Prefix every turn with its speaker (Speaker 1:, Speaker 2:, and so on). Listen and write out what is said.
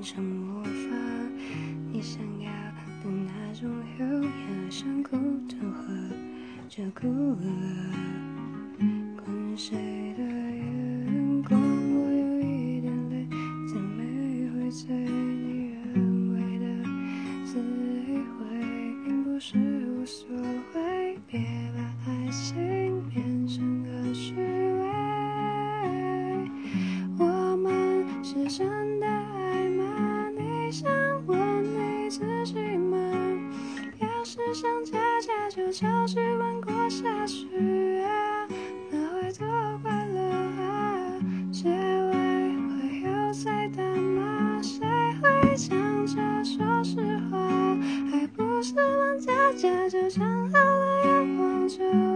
Speaker 1: 抱歉，我身上魔法你想要的那种优雅，想哭的话就哭了。关谁的眼光，我有一点累，再没会对你人为的自以为，并不是无所谓，别把爱照剧本过下去啊，那会多快乐啊！结尾会有谁打码？谁会站着说实话？还不是问家家就唱好了又忘住。